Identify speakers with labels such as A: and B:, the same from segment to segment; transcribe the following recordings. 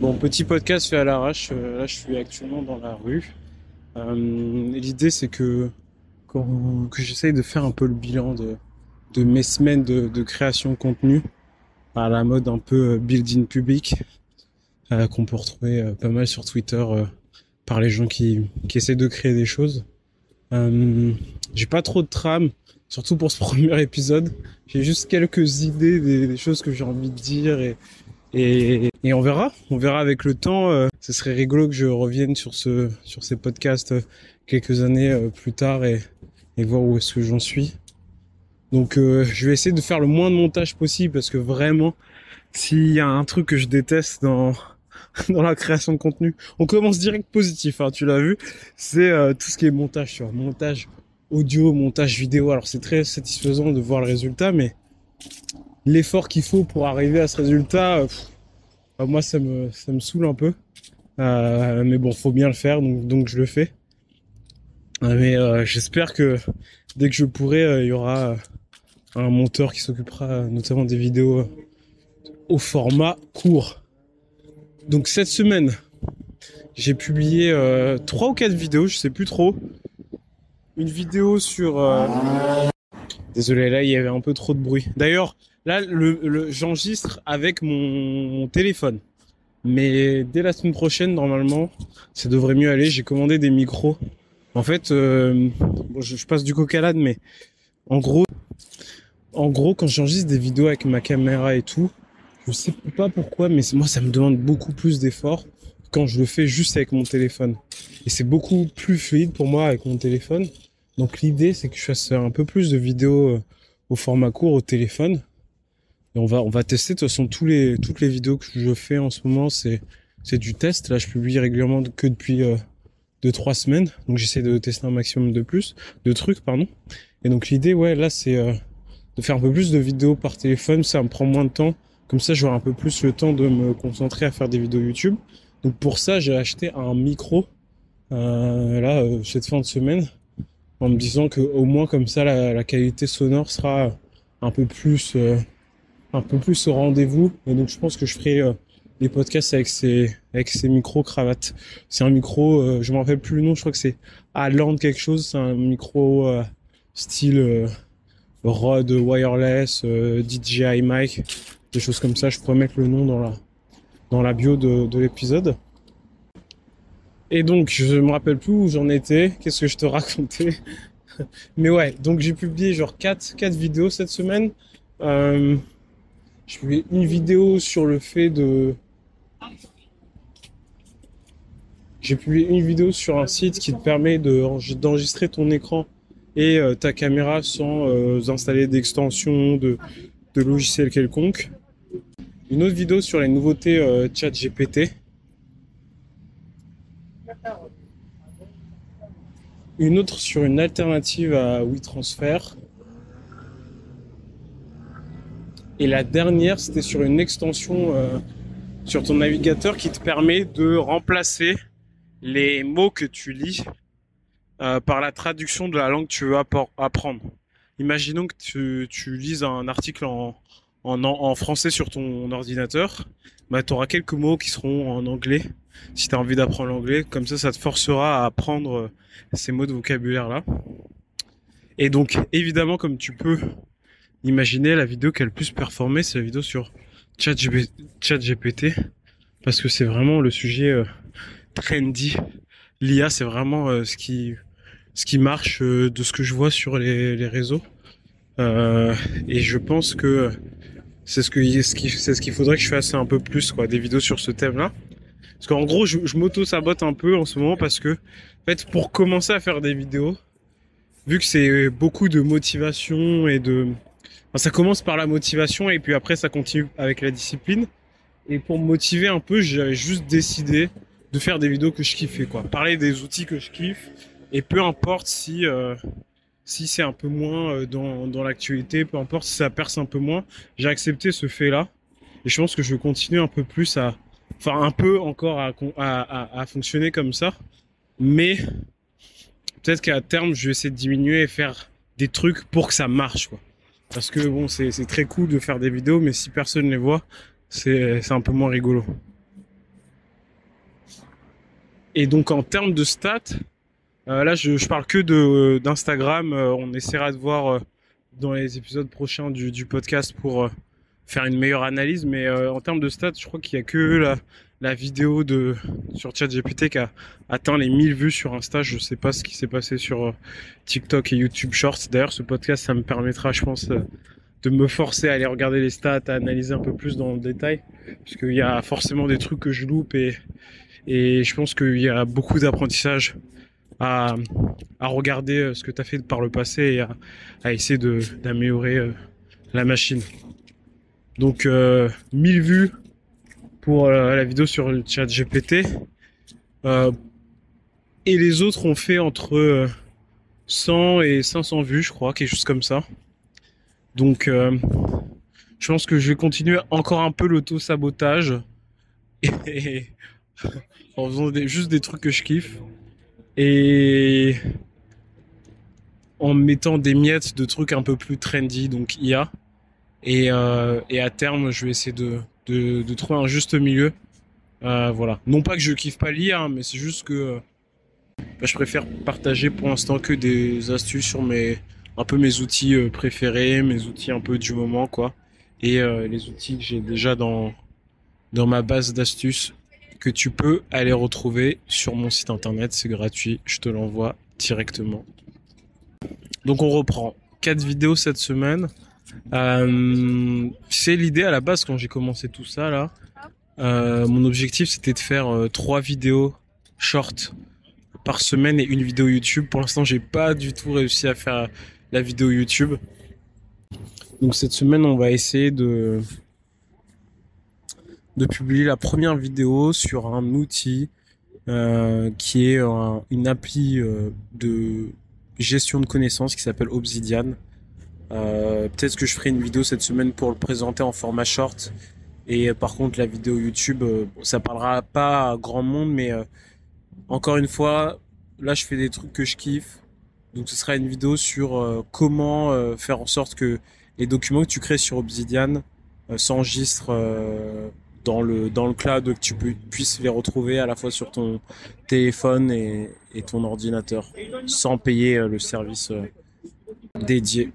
A: Bon, petit podcast fait à l'arrache. Euh, là, je suis actuellement dans la rue. Euh, L'idée, c'est que, j'essaye de faire un peu le bilan de, mes semaines de, création de contenu à la mode un peu euh, building public qu'on peut retrouver pas mal sur Twitter par les gens qui, essaient de créer des choses. J'ai pas trop de trame, surtout pour ce premier épisode. J'ai juste quelques idées des, des choses que j'ai envie de dire et, et, on verra. On verra avec le temps. Euh, ce serait rigolo que je revienne sur ce sur ces podcasts euh, quelques années euh, plus tard et, voir où est-ce que j'en suis. Donc je vais essayer de faire le moins de montage possible parce que vraiment, s'il y a un truc que je déteste dans dans la création de contenu, on commence direct positif. Hein, tu l'as vu, c'est tout ce qui est montage, tu vois, montage audio, montage vidéo. Alors c'est très satisfaisant de voir le résultat, mais l'effort qu'il faut pour arriver à ce résultat, bah, moi ça me saoule un peu. Euh, mais bon, faut bien le faire, donc je le fais. Euh, Mais euh, j'espère que dès que je pourrai, il y aura un monteur qui s'occupera notamment des vidéos au format court. Donc cette semaine, j'ai publié euh, trois ou quatre vidéos, je sais plus trop. Une vidéo sur. Désolé, là il y avait un peu trop de bruit. D'ailleurs, là j'enregistre avec mon, téléphone. Mais dès la semaine prochaine, normalement, ça devrait mieux aller. J'ai commandé des micros. En fait, euh, je, passe du l'âne, mais en gros, en gros, quand j'enregistre des vidéos avec ma caméra et tout, je sais pas pourquoi, mais moi, ça me demande beaucoup plus d'efforts quand je le fais juste avec mon téléphone. Et c'est beaucoup plus fluide pour moi avec mon téléphone. Donc l'idée, c'est que je fasse un peu plus de vidéos euh, au format court au téléphone. Et on va, on va tester. De toute façon, tous les, toutes les vidéos que je fais en ce moment, c'est, c'est du test. Là, je publie régulièrement que depuis euh, deux, trois semaines. Donc, j'essaie de tester un maximum de plus, de trucs, pardon. Et donc, l'idée, ouais, là, c'est euh, de faire un peu plus de vidéos par téléphone. Ça me prend moins de temps. Comme ça, j'aurai un peu plus le temps de me concentrer à faire des vidéos YouTube. Donc, pour ça, j'ai acheté un micro, euh, là, euh, cette fin de semaine, en me disant que au moins, comme ça, la, qualité sonore sera un peu plus, un peu plus au rendez-vous. Et donc, je pense que je ferai euh, les podcasts avec ces, avec ces micros cravates. C'est un micro, euh, je me rappelle plus le nom, je crois que c'est Aland quelque chose. C'est un micro euh, style Rode wireless, DJI mic, des choses comme ça. Je pourrais mettre le nom dans la, bio de, de l'épisode. Et donc, je me rappelle plus où j'en étais, qu'est-ce que je te racontais? Mais ouais, donc j'ai publié genre 4, quatre vidéos cette semaine. J'ai publié une vidéo sur le fait de... J'ai publié une vidéo sur un site qui te permet de- d'enregistrer ton écran et euh, ta caméra sans euh, installer d'extensions, de, de logiciels quelconques. Une autre vidéo sur les nouveautés euh, ChatGPT. Une autre sur une alternative à WeTransfer. Et la dernière, c'était sur une extension euh, sur ton navigateur qui te permet de remplacer les mots que tu lis euh, par la traduction de la langue que tu veux apprendre. Imaginons que tu, tu lises un article en français sur ton ordinateur, bah, tu auras quelques mots qui seront en anglais si tu as envie d'apprendre l'anglais. Comme ça, ça te forcera à apprendre euh, ces mots de vocabulaire-là. Et donc, évidemment, comme tu peux imaginer, la vidéo qui a le plus performé, c'est la vidéo sur ChatGPT, parce que c'est vraiment le sujet euh, trendy. L'IA, c'est vraiment euh, ce qui marche euh, de ce que je vois sur les, réseaux. Et je pense que c'est ce qu'il faudrait que je fasse un peu plus quoi, des vidéos sur ce thème-là. Parce qu'en gros, je, je m'auto-sabote un peu en ce moment parce que, en fait, pour commencer à faire des vidéos, vu que c'est beaucoup de motivation et de... Ça commence par la motivation et puis après ça continue avec la discipline. Et pour me motiver un peu, j'ai juste décidé de faire des vidéos que je kiffais, quoi. Parler des outils que je kiffe et peu importe si... euh, si c'est un peu moins euh, dans, dans l'actualité, peu importe si ça perce un peu moins, j'ai accepté ce fait-là. Et je pense que je vais continuer un peu plus à, enfin un peu encore à, à, à fonctionner comme ça. Mais peut-être qu'à terme, je vais essayer de diminuer et faire des trucs pour que ça marche, quoi. Parce que bon, c'est très cool de faire des vidéos, mais si personne les voit, c'est un peu moins rigolo. Et donc en termes de stats, euh, là je, je parle que d'Instagram. Euh, on essaiera de voir euh, dans les épisodes prochains du, podcast pour faire une meilleure analyse. Mais en termes de stats, je crois qu'il y a que la, la vidéo de sur ChatGPT qui a atteint les 1000 vues sur Insta. Je sais pas ce qui s'est passé sur TikTok et YouTube Shorts. D'ailleurs, ce podcast, ça me permettra, je pense, de me forcer à aller regarder les stats, à analyser un peu plus dans le détail, parce qu'il y a forcément des trucs que je loupe et je pense qu'il y a beaucoup d'apprentissage à, regarder euh, ce que tu as fait par le passé et à, essayer d'améliorer euh, la machine. Donc euh, 1000 vues pour euh, la vidéo sur le chat GPT. Euh, et les autres ont fait entre 100 et 500 vues, je crois, quelque chose comme ça. Donc je pense que je vais continuer encore un peu l'auto-sabotage. Et en faisant juste des trucs que je kiffe et en mettant des miettes de trucs un peu plus trendy, donc IA. Euh, et à terme, je vais essayer de, de, trouver un juste milieu. Euh, voilà. Non pas que je kiffe pas l'IA, hein, mais c'est juste que euh, bah, je préfère partager pour l'instant que des astuces sur mes un peu mes outils euh, préférés, mes outils un peu du moment, quoi. Et les outils que j'ai déjà dans dans ma base d'astuces que tu peux aller retrouver sur mon site internet. C'est gratuit, je te l'envoie directement. Donc on reprend. Quatre vidéos cette semaine. Euh, c'est l'idée à la base quand j'ai commencé tout ça là. Euh, mon objectif c'était de faire euh, trois vidéos short par semaine et une vidéo YouTube. Pour l'instant j'ai pas du tout réussi à faire la vidéo YouTube. Donc cette semaine on va essayer de de publier la première vidéo sur un outil qui est un, une appli de gestion de connaissances qui s'appelle Obsidian. Euh, Peut-être que je ferai une vidéo cette semaine pour le présenter en format short. Et euh, par contre, la vidéo YouTube, euh, ça parlera pas à grand monde, mais encore une fois, là, je fais des trucs que je kiffe. Donc, ce sera une vidéo sur comment faire en sorte que les documents que tu crées sur Obsidian s'enregistrent dans le dans le cloud que tu puisses les retrouver à la fois sur ton téléphone et, ton ordinateur sans payer le service dédié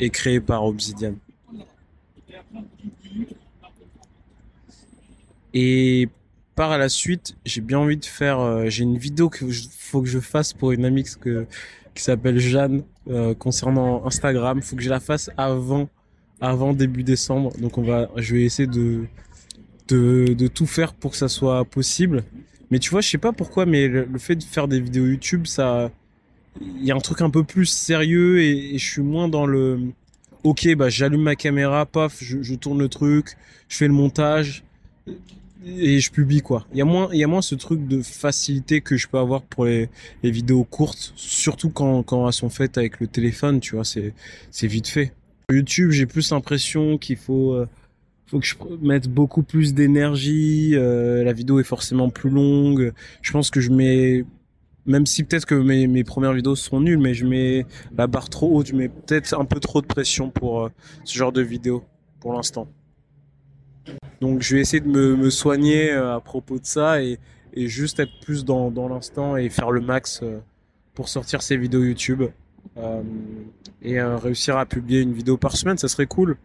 A: et créé par Obsidian. Et par la suite, j'ai bien envie de faire. euh, j'ai une vidéo que je- faut que je fasse pour une amie que, qui s'appelle Jeanne euh, concernant Instagram. Faut que je la fasse avant avant début décembre. Donc on va, je vais essayer de, de, de tout faire pour que ça soit possible. Mais tu vois, je sais pas pourquoi, mais le, le fait de faire des vidéos YouTube, ça, il y a un truc un peu plus sérieux et, je suis moins dans le, ok, bah j'allume ma caméra, paf, je, tourne le truc, je fais le montage et je publie quoi. Il y a moins, il y a moins ce truc de facilité que je peux avoir pour les, les vidéos courtes, surtout quand, quand elles sont faites avec le téléphone, tu vois, c'est, c'est vite fait. YouTube, j'ai plus l'impression qu'il faut, euh, faut que je mette beaucoup plus d'énergie. euh, la vidéo est forcément plus longue. Je pense que je mets, même si peut-être que mes, premières vidéos seront nulles, mais je mets la barre trop haute. Je mets peut-être un peu trop de pression pour euh, ce genre de vidéo pour l'instant. Donc je vais essayer de me, soigner euh, à propos de ça et, juste être plus dans, l'instant et faire le max euh, pour sortir ces vidéos YouTube. Et réussir à publier une vidéo par semaine, ça serait cool.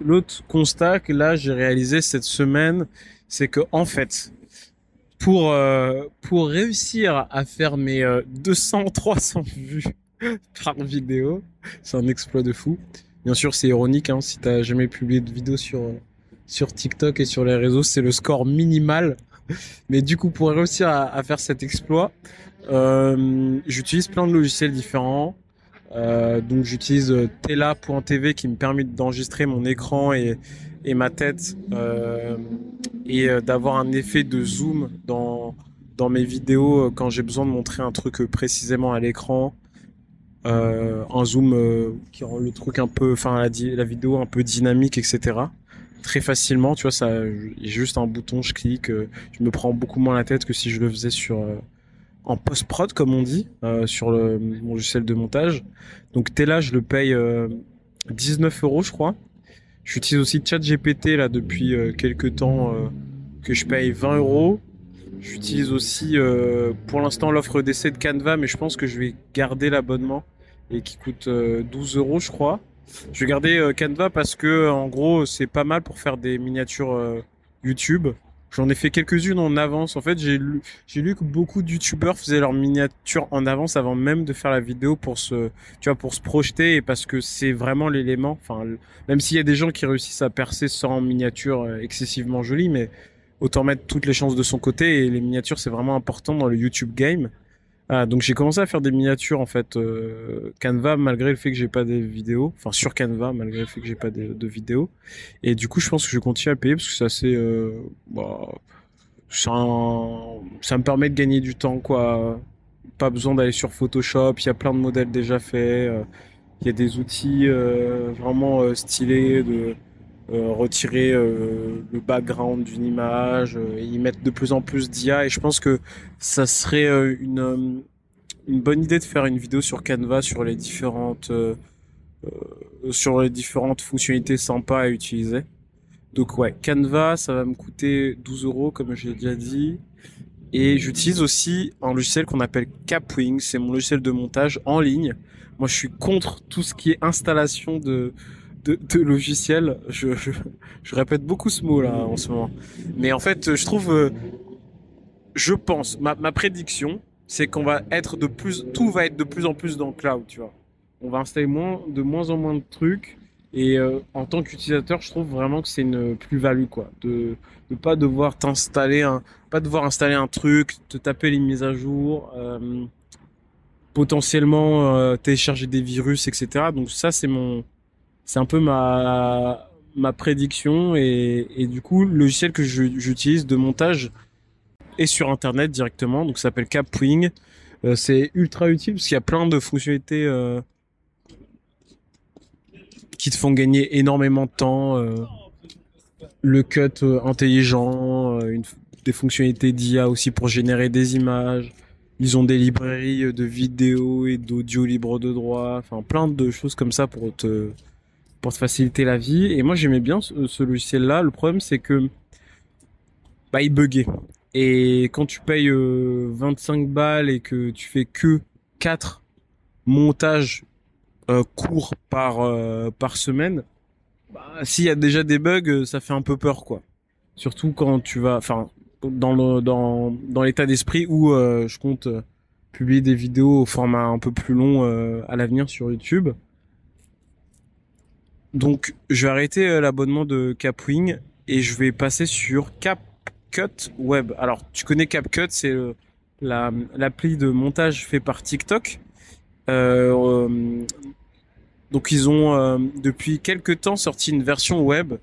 A: L'autre constat que là j'ai réalisé cette semaine, c'est que en fait, pour euh, pour réussir à faire mes euh, 200 300 vues par vidéo, c'est un exploit de fou. Bien sûr, c'est ironique hein, si t'as jamais publié de vidéo sur sur TikTok et sur les réseaux, c'est le score minimal. Mais du coup, pour réussir à, faire cet exploit, euh, j'utilise plein de logiciels différents. Euh, donc j'utilise Tela.tv qui me permet d'enregistrer mon écran et, et ma tête euh, et euh, d'avoir un effet de zoom dans, dans mes vidéos euh, quand j'ai besoin de montrer un truc précisément à l'écran. Un zoom qui rend le truc un peu, enfin la, vidéo un peu dynamique, etc. Très facilement, tu vois, ça, juste un bouton, je clique, je me prends beaucoup moins la tête que si je le faisais sur en post-prod, comme on dit, sur le, mon logiciel de montage. Donc Tela, je le paye euh, 19 euros, je crois. J'utilise aussi ChatGPT là depuis euh, quelques temps euh, que je paye 20 euros. J'utilise aussi euh, pour l'instant l'offre d'essai de Canva, mais je pense que je vais garder l'abonnement et qui coûte 12 euros, je crois. Je vais garder Canva parce que en gros c'est pas mal pour faire des miniatures YouTube. J'en ai fait quelques-unes en avance. En fait, j'ai lu, que beaucoup de youtubeurs faisaient leurs miniatures en avance avant même de faire la vidéo pour se, tu vois, pour se projeter et parce que c'est vraiment l'élément. Enfin, même s'il y a des gens qui réussissent à percer sans miniature euh, excessivement jolie, mais autant mettre toutes les chances de son côté et les miniatures c'est vraiment important dans le YouTube game. Ah, donc j'ai commencé à faire des miniatures en fait euh, Canva malgré le fait que j'ai pas des vidéos, enfin sur Canva malgré le fait que j'ai pas de, vidéos. Et du coup je pense que je vais continuer à payer parce que c'est assez, euh, bah, ça, ça me permet de gagner du temps quoi. Pas besoin d'aller sur Photoshop, il y a plein de modèles déjà faits, euh, il y a des outils vraiment stylés de retirer euh, le background d'une image, euh, et y mettre de plus en plus d'IA. Et je pense que ça serait une, une bonne idée de faire une vidéo sur Canva sur les différentes sur les différentes fonctionnalités sympas à utiliser. Donc ouais, Canva, ça va me coûter 12 euros comme j'ai déjà dit. Et j'utilise aussi un logiciel qu'on appelle Capwing. C'est mon logiciel de montage en ligne. Moi, je suis contre tout ce qui est installation de, de, de logiciels. Je, je, répète beaucoup ce mot là en ce moment. Mais en fait, je trouve, euh, je pense, ma, ma prédiction, c'est qu'on va être de plus, tout va être de plus en plus dans le cloud, tu vois. On va installer moins, de moins en moins de trucs. Et euh, en tant qu'utilisateur, je trouve vraiment que c'est une plus-value, quoi. De ne pas devoir t'installer un, pas devoir installer un truc, te taper les mises à jour, euh, potentiellement télécharger des virus, etc. Donc ça, c'est mon, c'est un peu ma ma prédiction et, du coup le logiciel que j'utilise de montage est sur internet directement donc ça s'appelle Capwing. Euh, c'est ultra utile parce qu'il y a plein de fonctionnalités euh, qui te font gagner énormément de temps euh, le cut intelligent des fonctionnalités d'IA aussi pour générer des images. Ils ont des librairies de vidéos et d'audio libre de droit enfin plein de choses comme ça pour te pour te faciliter la vie. Et moi, j'aimais bien ce, ce logiciel-là. Le problème, c'est que bah, il buguait. Et quand tu payes euh, 25 balles et que tu fais que 4 montages euh, courts par, euh, semaine, bah, s'il y a déjà des bugs, ça fait un peu peur, quoi. Surtout quand tu vas, enfin, dans le dans dans l'état d'esprit où euh, je compte euh, publier des vidéos au format un peu plus long euh, à l'avenir sur YouTube. Donc, je vais arrêter euh, l'abonnement de Capwing et je vais passer sur CapCut Web. Alors, tu connais CapCut, c'est la l'appli de montage fait par TikTok. Euh, euh, donc, ils ont euh, depuis quelques temps sorti une version web.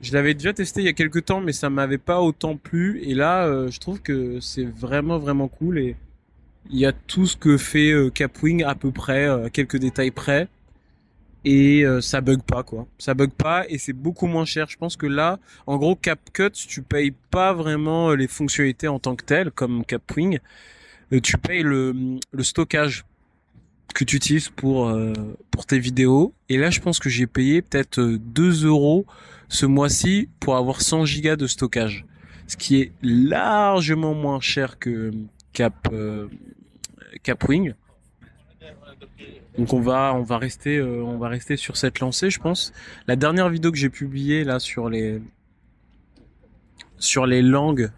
A: Je l'avais déjà testé il y a quelques temps, mais ça m'avait pas autant plu. Et là, euh, je trouve que c'est vraiment vraiment cool et il y a tout ce que fait Capwing à peu près, à quelques détails près et euh, ça bug pas quoi. Ça bug pas et c'est beaucoup moins cher. Je pense que là, en gros, CapCut, tu payes pas vraiment les fonctionnalités en tant que telles comme Capwing. Euh, tu payes le, le stockage que tu utilises pour euh, pour tes vidéos. Et là, je pense que j'ai payé peut-être 2 euros ce mois-ci pour avoir 100 gigas de stockage, ce qui est largement moins cher que Cap Capwing. Donc on va on va rester euh, on va rester sur cette lancée, je pense. La dernière vidéo que j'ai publiée là sur les sur les langues,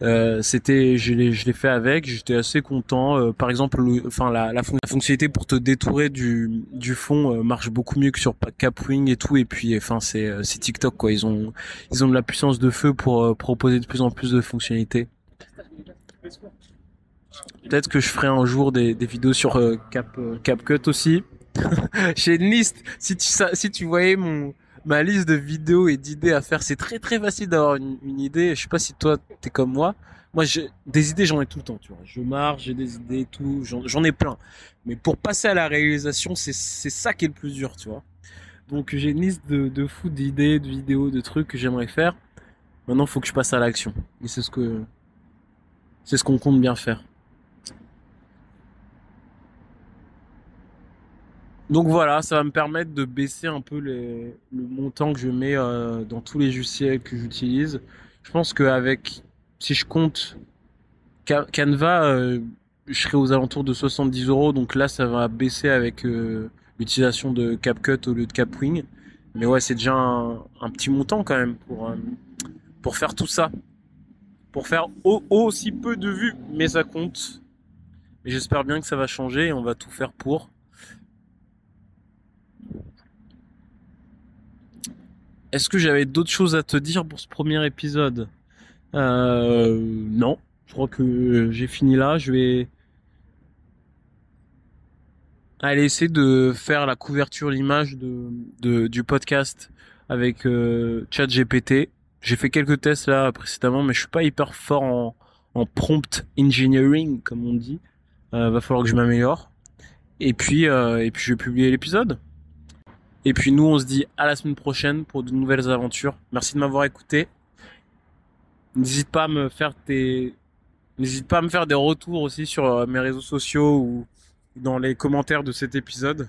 A: euh, c'était je l'ai je l'ai fait avec, j'étais assez content. Euh, par exemple, le, enfin la, fonctionnalité pour te détourer du du fond marche beaucoup mieux que sur Capwing et tout. Et puis enfin c'est c'est TikTok quoi. Ils ont ils ont de la puissance de feu pour proposer de plus en plus de fonctionnalités. Peut-être que je ferai un jour des, vidéos sur euh, Cap euh, CapCut aussi. J'ai une liste. Si tu si tu voyais mon ma liste de vidéos et d'idées à faire, c'est très très facile d'avoir une, idée. Je sais pas si toi t'es comme moi. Moi, des idées, j'en ai tout le temps. Tu vois, je marche, j'ai des idées, tout, j'en ai plein. Mais pour passer à la réalisation, c'est ça qui est le plus dur, tu vois. Donc j'ai une liste de de fou d'idées, de vidéos, de trucs que j'aimerais faire. Maintenant, faut que je passe à l'action. Et c'est ce que c'est ce qu'on compte bien faire. Donc voilà, ça va me permettre de baisser un peu le montant que je mets euh, dans tous les logiciels que j'utilise. Je pense qu'avec, si je compte Canva, euh, je serai aux alentours de 70 euros, donc là ça va baisser avec euh, l'utilisation de CapCut au lieu de CapWing. Mais ouais, c'est déjà un, petit montant quand même pour, pour faire tout ça. Pour faire aussi peu de vues, mais ça compte. Mais j'espère bien que ça va changer et on va tout faire pour. Est-ce que j'avais d'autres choses à te dire pour ce premier épisode? Euh, Non, je crois que j'ai fini là. Je vais aller essayer de faire la couverture, l'image du podcast avec euh, ChatGPT. J'ai fait quelques tests là précédemment, mais je suis pas hyper fort en, prompt engineering, comme on dit. Euh, va falloir que je m'améliore. Et puis, et puis je vais publier l'épisode. Et puis nous, on se dit à la semaine prochaine pour de nouvelles aventures. Merci de m'avoir écouté. N'hésite pas à me faire tes, n'hésite pas à me faire des retours aussi sur euh, mes réseaux sociaux ou dans les commentaires de cet épisode.